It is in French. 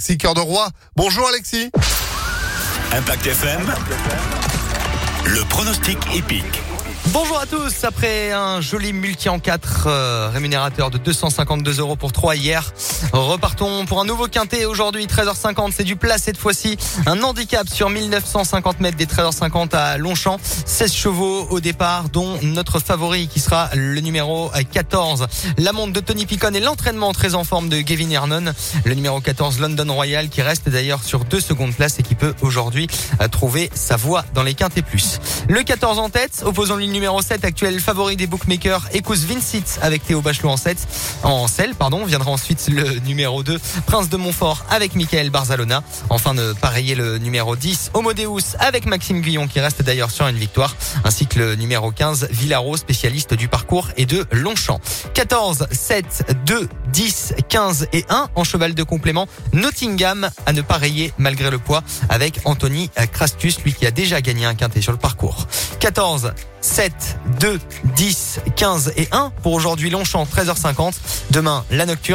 Alexis Roi. Bonjour Alexis. Impact FM. Le pronostic épique. Bonjour à tous. Après un joli multi en 4 euh, rémunérateur de 252 euros pour 3 hier, repartons pour un nouveau quintet aujourd'hui 13h50. C'est du plat cette fois-ci. Un handicap sur 1950 mètres des 13h50 à Longchamp. 16 chevaux au départ, dont notre favori qui sera le numéro 14. La montre de Tony Picon et l'entraînement très en forme de Gavin Hernon. Le numéro 14 London Royal qui reste d'ailleurs sur deux secondes places et qui peut aujourd'hui euh, trouver sa voie dans les quintés plus. Le 14 en tête, opposant lui numéro 7, actuel favori des bookmakers, Ecous Vincit avec Théo Bachelot en 7. En selle, pardon. Viendra ensuite le numéro 2, Prince de Montfort avec Michael Barzalona. Enfin de pareiller le numéro 10, Homodeus avec Maxime Guillon qui reste d'ailleurs sur une victoire. Ainsi que le numéro 15, Villaro, spécialiste du parcours et de Longchamp. 14, 7, 2, 10, 15 et 1 en cheval de complément. Nottingham à ne pas rayer malgré le poids avec Anthony Crastus, lui qui a déjà gagné un quintet sur le parcours. 14, 7, 2, 10, 15 et 1 pour aujourd'hui Longchamp 13h50. Demain la nocturne